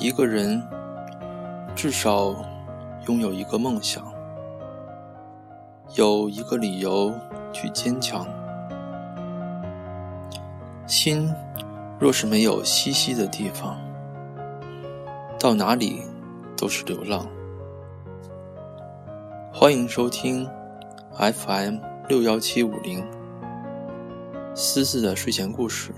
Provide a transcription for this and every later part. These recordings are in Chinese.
一个人至少拥有一个梦想，有一个理由去坚强。心若是没有栖息的地方，到哪里都是流浪。欢迎收听 FM 六幺七五零思思的睡前故事。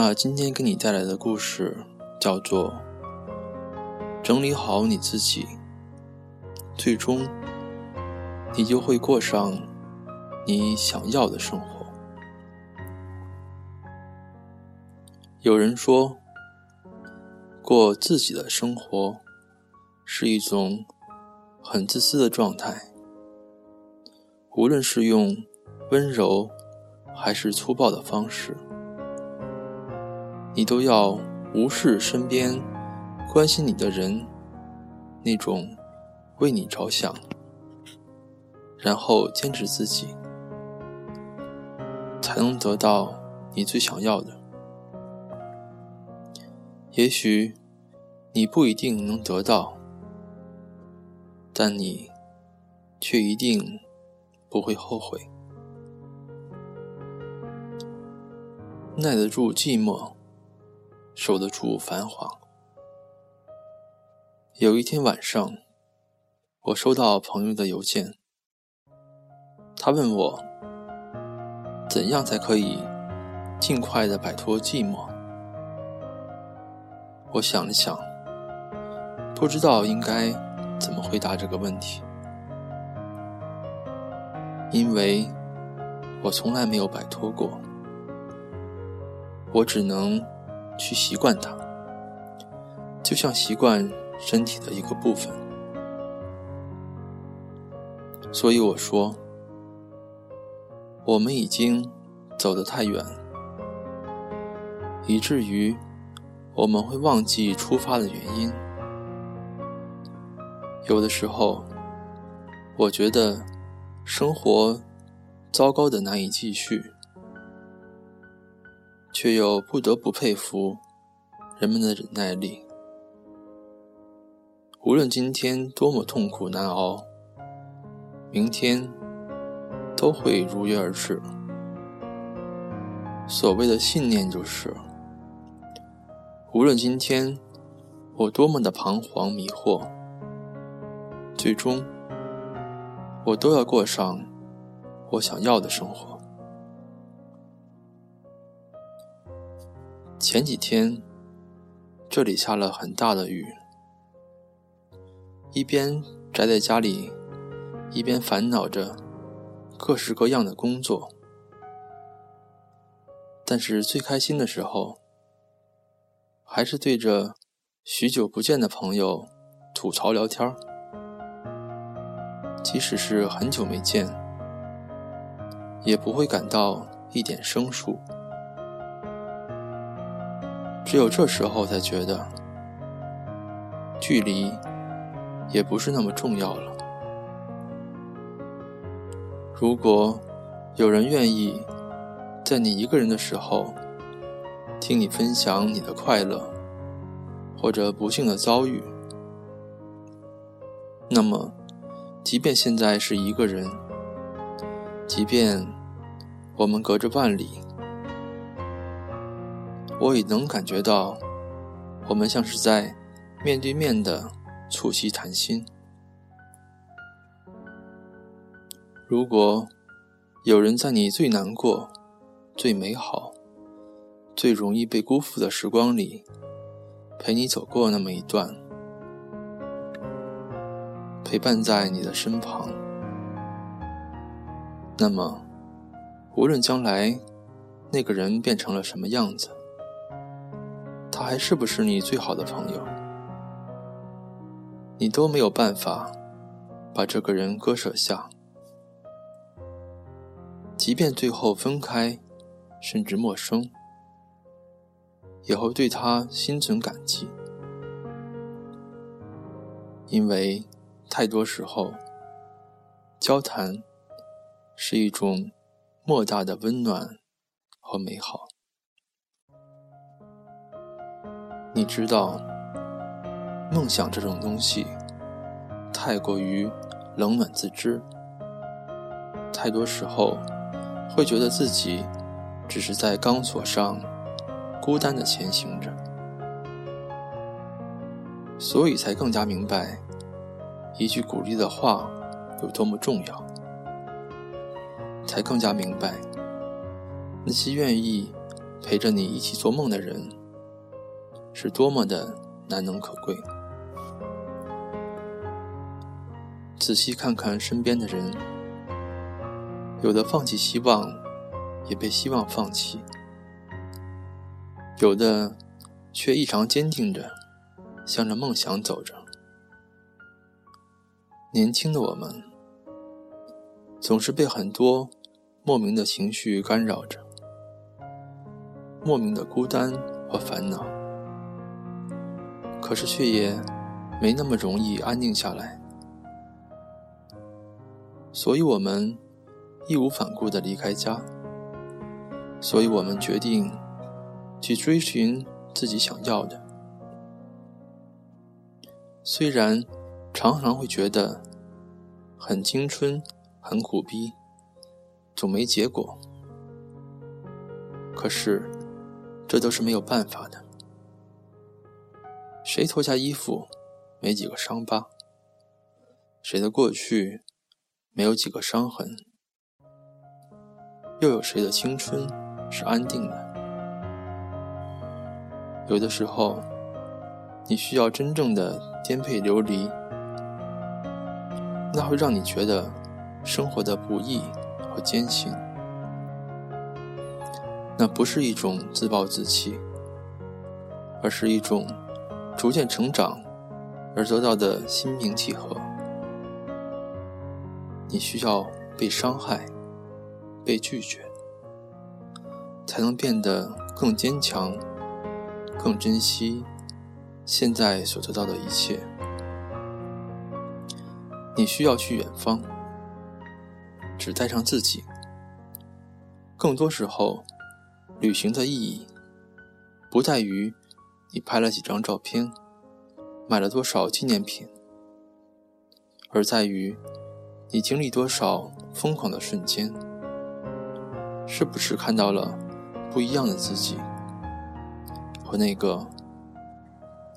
那今天给你带来的故事叫做“整理好你自己”，最终你就会过上你想要的生活。有人说，过自己的生活是一种很自私的状态，无论是用温柔还是粗暴的方式。你都要无视身边关心你的人那种为你着想，然后坚持自己，才能得到你最想要的。也许你不一定能得到，但你却一定不会后悔。耐得住寂寞。守得住繁华。有一天晚上，我收到朋友的邮件，他问我，怎样才可以尽快的摆脱寂寞？我想了想，不知道应该怎么回答这个问题，因为我从来没有摆脱过，我只能。去习惯它，就像习惯身体的一个部分。所以我说，我们已经走得太远，以至于我们会忘记出发的原因。有的时候，我觉得生活糟糕的难以继续。却又不得不佩服人们的忍耐力。无论今天多么痛苦难熬，明天都会如约而至。所谓的信念就是：无论今天我多么的彷徨迷惑，最终我都要过上我想要的生活。前几天，这里下了很大的雨。一边宅在家里，一边烦恼着各式各样的工作。但是最开心的时候，还是对着许久不见的朋友吐槽聊天即使是很久没见，也不会感到一点生疏。只有这时候才觉得，距离也不是那么重要了。如果有人愿意在你一个人的时候听你分享你的快乐或者不幸的遭遇，那么，即便现在是一个人，即便我们隔着万里。我已能感觉到，我们像是在面对面的促膝谈心。如果有人在你最难过、最美好、最容易被辜负的时光里，陪你走过那么一段，陪伴在你的身旁，那么，无论将来那个人变成了什么样子，他还是不是你最好的朋友？你都没有办法把这个人割舍下，即便最后分开，甚至陌生，也会对他心存感激，因为太多时候，交谈是一种莫大的温暖和美好。你知道，梦想这种东西太过于冷暖自知，太多时候会觉得自己只是在钢索上孤单的前行着，所以才更加明白一句鼓励的话有多么重要，才更加明白那些愿意陪着你一起做梦的人。是多么的难能可贵。仔细看看身边的人，有的放弃希望，也被希望放弃；有的却异常坚定着，向着梦想走着。年轻的我们，总是被很多莫名的情绪干扰着，莫名的孤单和烦恼。可是却也没那么容易安定下来，所以我们义无反顾地离开家，所以我们决定去追寻自己想要的。虽然常常会觉得很青春、很苦逼，总没结果，可是这都是没有办法的。谁脱下衣服，没几个伤疤？谁的过去，没有几个伤痕？又有谁的青春是安定的？有的时候，你需要真正的颠沛流离，那会让你觉得生活的不易和艰辛。那不是一种自暴自弃，而是一种。逐渐成长而得到的心平气和，你需要被伤害、被拒绝，才能变得更坚强、更珍惜现在所得到的一切。你需要去远方，只带上自己。更多时候，旅行的意义不在于。你拍了几张照片，买了多少纪念品，而在于你经历多少疯狂的瞬间，是不是看到了不一样的自己和那个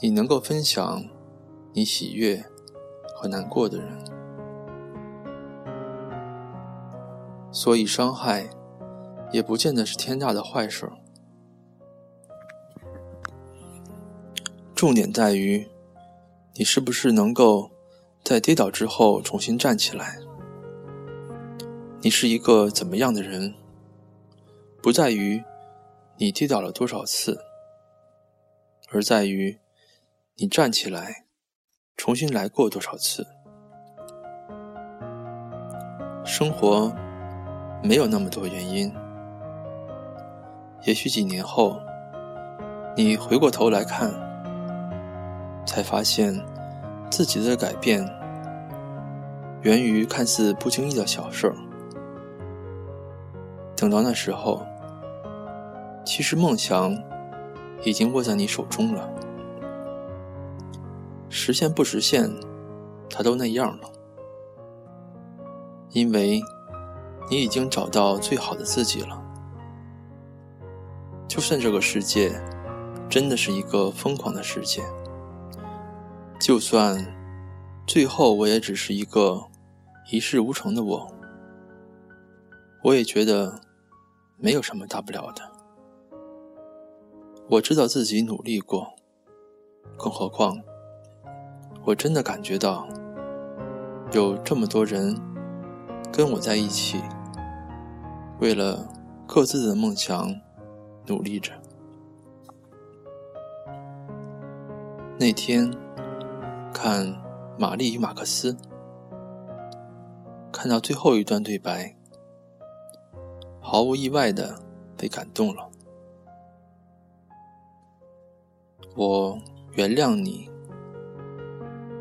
你能够分享你喜悦和难过的人？所以，伤害也不见得是天大的坏事。重点在于，你是不是能够在跌倒之后重新站起来？你是一个怎么样的人？不在于你跌倒了多少次，而在于你站起来重新来过多少次。生活没有那么多原因，也许几年后，你回过头来看。才发现，自己的改变源于看似不经意的小事儿。等到那时候，其实梦想已经握在你手中了。实现不实现，它都那样了，因为你已经找到最好的自己了。就算这个世界真的是一个疯狂的世界。就算最后我也只是一个一事无成的我，我也觉得没有什么大不了的。我知道自己努力过，更何况我真的感觉到有这么多人跟我在一起，为了各自的梦想努力着。那天。看《玛丽与马克思》，看到最后一段对白，毫无意外的被感动了。我原谅你，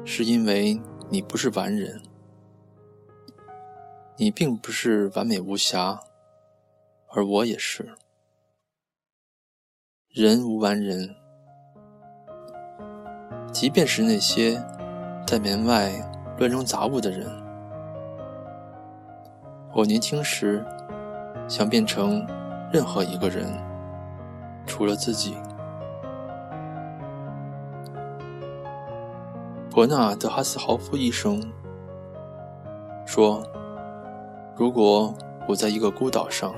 是因为你不是完人，你并不是完美无瑕，而我也是。人无完人，即便是那些在门外乱扔杂物的人。我年轻时想变成任何一个人，除了自己。伯纳德·哈斯豪夫医生说：“如果我在一个孤岛上，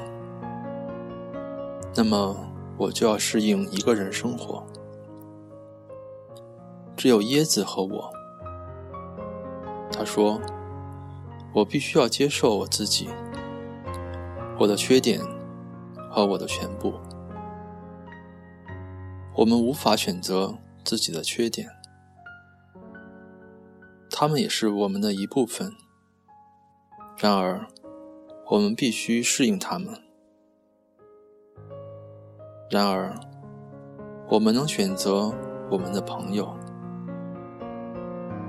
那么我就要适应一个人生活。只有椰子和我。”他说：“我必须要接受我自己，我的缺点和我的全部。我们无法选择自己的缺点。”他们也是我们的一部分。然而，我们必须适应他们。然而，我们能选择我们的朋友。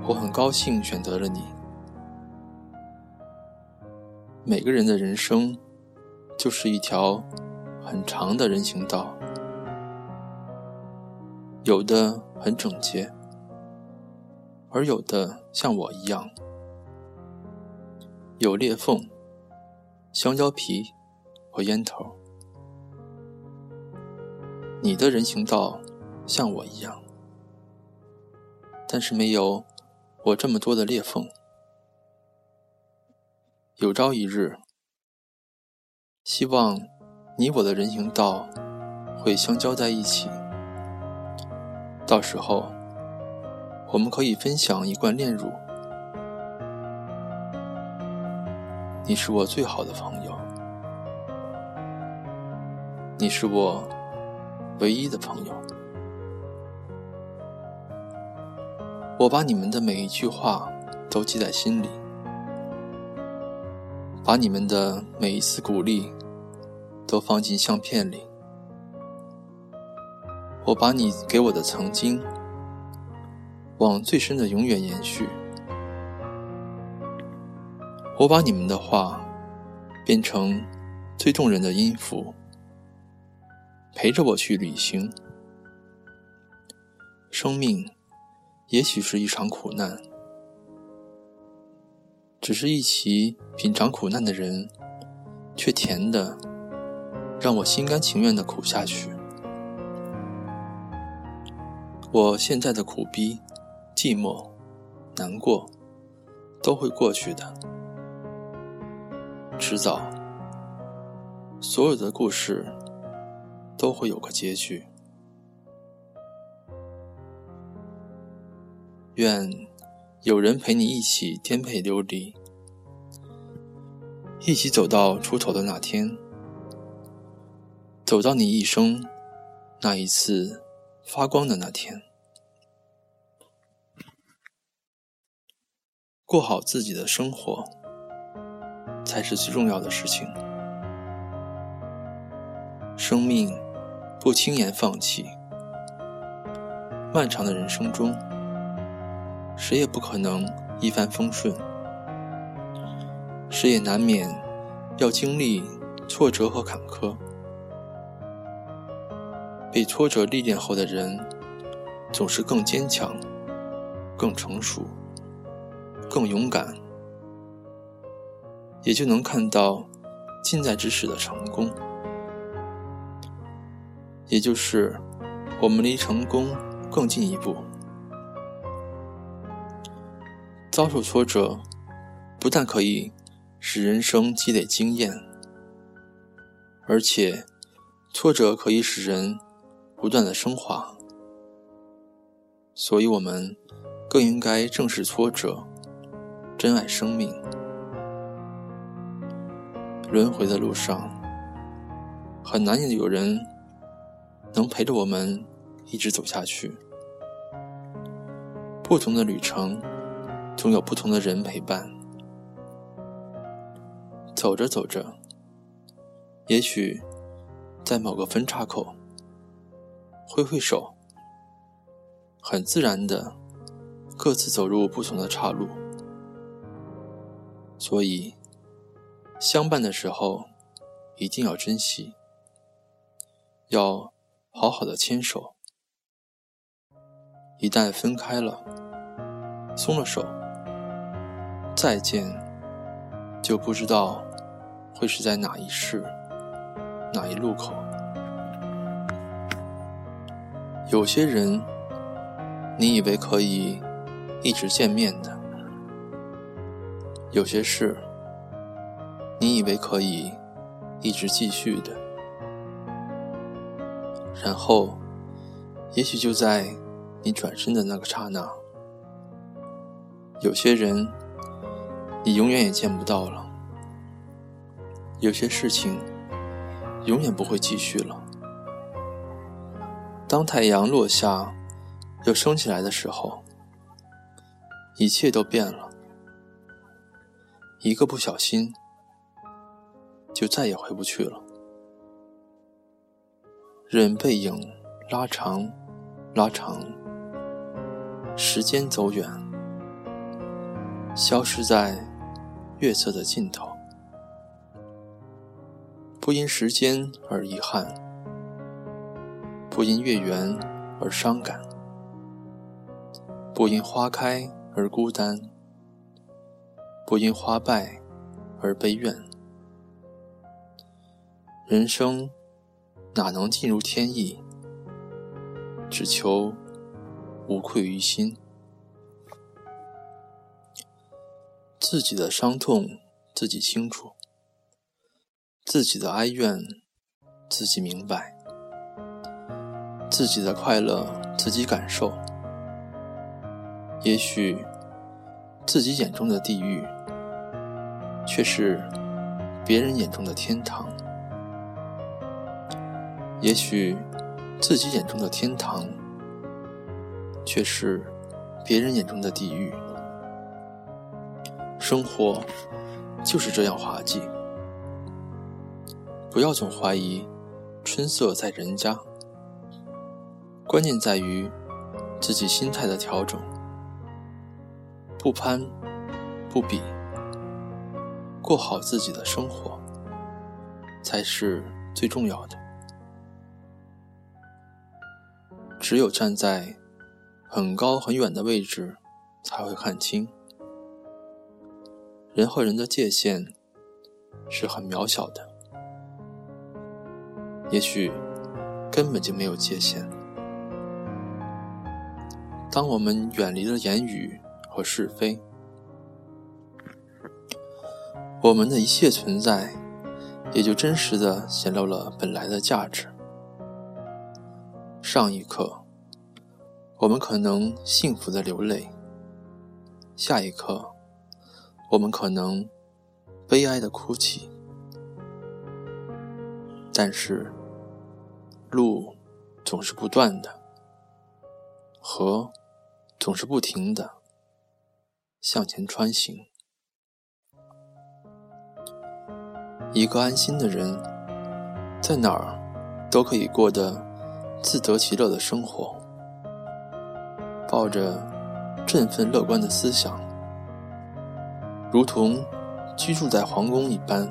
我很高兴选择了你。每个人的人生就是一条很长的人行道，有的很整洁。而有的像我一样，有裂缝、香蕉皮和烟头。你的人行道像我一样，但是没有我这么多的裂缝。有朝一日，希望你我的人行道会相交在一起，到时候。我们可以分享一罐炼乳。你是我最好的朋友，你是我唯一的朋友。我把你们的每一句话都记在心里，把你们的每一次鼓励都放进相片里。我把你给我的曾经。往最深的永远延续。我把你们的话变成最动人的音符，陪着我去旅行。生命也许是一场苦难，只是一起品尝苦难的人，却甜的让我心甘情愿的苦下去。我现在的苦逼。寂寞、难过，都会过去的。迟早，所有的故事都会有个结局。愿有人陪你一起颠沛流离，一起走到出头的那天，走到你一生那一次发光的那天。过好自己的生活，才是最重要的事情。生命不轻言放弃，漫长的人生中，谁也不可能一帆风顺，谁也难免要经历挫折和坎坷。被挫折历练后的人，总是更坚强，更成熟。更勇敢，也就能看到近在咫尺的成功。也就是我们离成功更进一步。遭受挫折，不但可以使人生积累经验，而且挫折可以使人不断的升华。所以，我们更应该正视挫折。珍爱生命，轮回的路上，很难有人能陪着我们一直走下去。不同的旅程，总有不同的人陪伴。走着走着，也许在某个分岔口，挥挥手，很自然的各自走入不同的岔路。所以，相伴的时候一定要珍惜，要好好的牵手。一旦分开了，松了手，再见，就不知道会是在哪一世、哪一路口。有些人，你以为可以一直见面的；有些事，你以为可以一直继续的。然后，也许就在你转身的那个刹那，有些人你永远也见不到了；有些事情永远不会继续了。当太阳落下，又升起来的时候，一切都变了。一个不小心，就再也回不去了。任背影拉长，拉长，时间走远，消失在月色的尽头。不因时间而遗憾，不因月圆而伤感，不因花开而孤单，不因花败而悲怨。人生。哪能尽如天意？只求无愧于心。自己的伤痛自己清楚，自己的哀怨自己明白，自己的快乐自己感受。也许自己眼中的地狱，却是别人眼中的天堂。也许，自己眼中的天堂，却是别人眼中的地狱。生活就是这样滑稽。不要总怀疑春色在人家，关键在于自己心态的调整。不攀，不比，过好自己的生活，才是最重要的。只有站在很高很远的位置，才会看清人和人的界限是很渺小的，也许根本就没有界限。当我们远离了言语和是非，我们的一切存在也就真实的显露了本来的价值。上一刻，我们可能幸福的流泪；下一刻，我们可能悲哀的哭泣。但是，路总是不断的，河总是不停的向前穿行。一个安心的人，在哪儿都可以过得。自得其乐的生活，抱着振奋乐观的思想，如同居住在皇宫一般，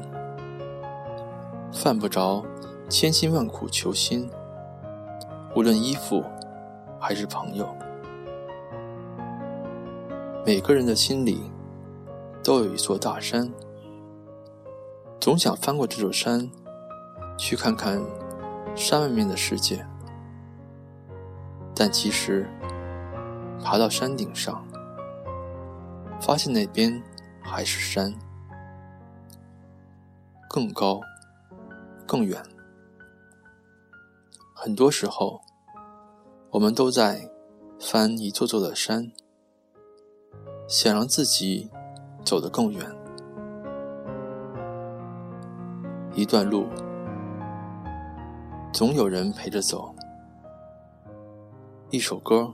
犯不着千辛万苦求新。无论依附还是朋友，每个人的心里都有一座大山，总想翻过这座山，去看看山外面的世界。但其实，爬到山顶上，发现那边还是山，更高，更远。很多时候，我们都在翻一座座的山，想让自己走得更远。一段路，总有人陪着走。一首歌，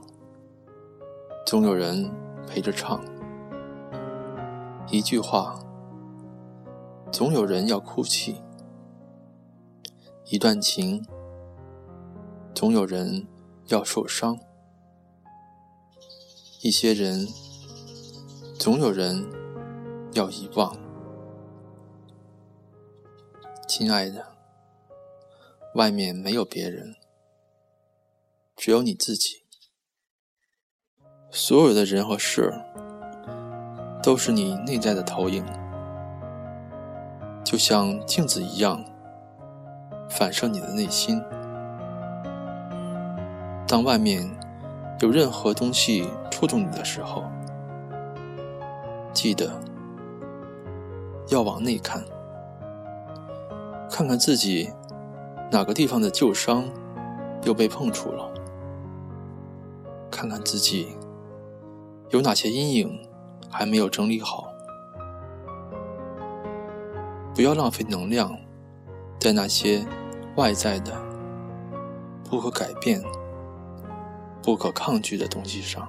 总有人陪着唱；一句话，总有人要哭泣；一段情，总有人要受伤；一些人，总有人要遗忘。亲爱的，外面没有别人。只有你自己。所有的人和事，都是你内在的投影，就像镜子一样，反射你的内心。当外面有任何东西触动你的时候，记得要往内看，看看自己哪个地方的旧伤又被碰触了，看看自己。有哪些阴影还没有整理好？不要浪费能量在那些外在的、不可改变、不可抗拒的东西上。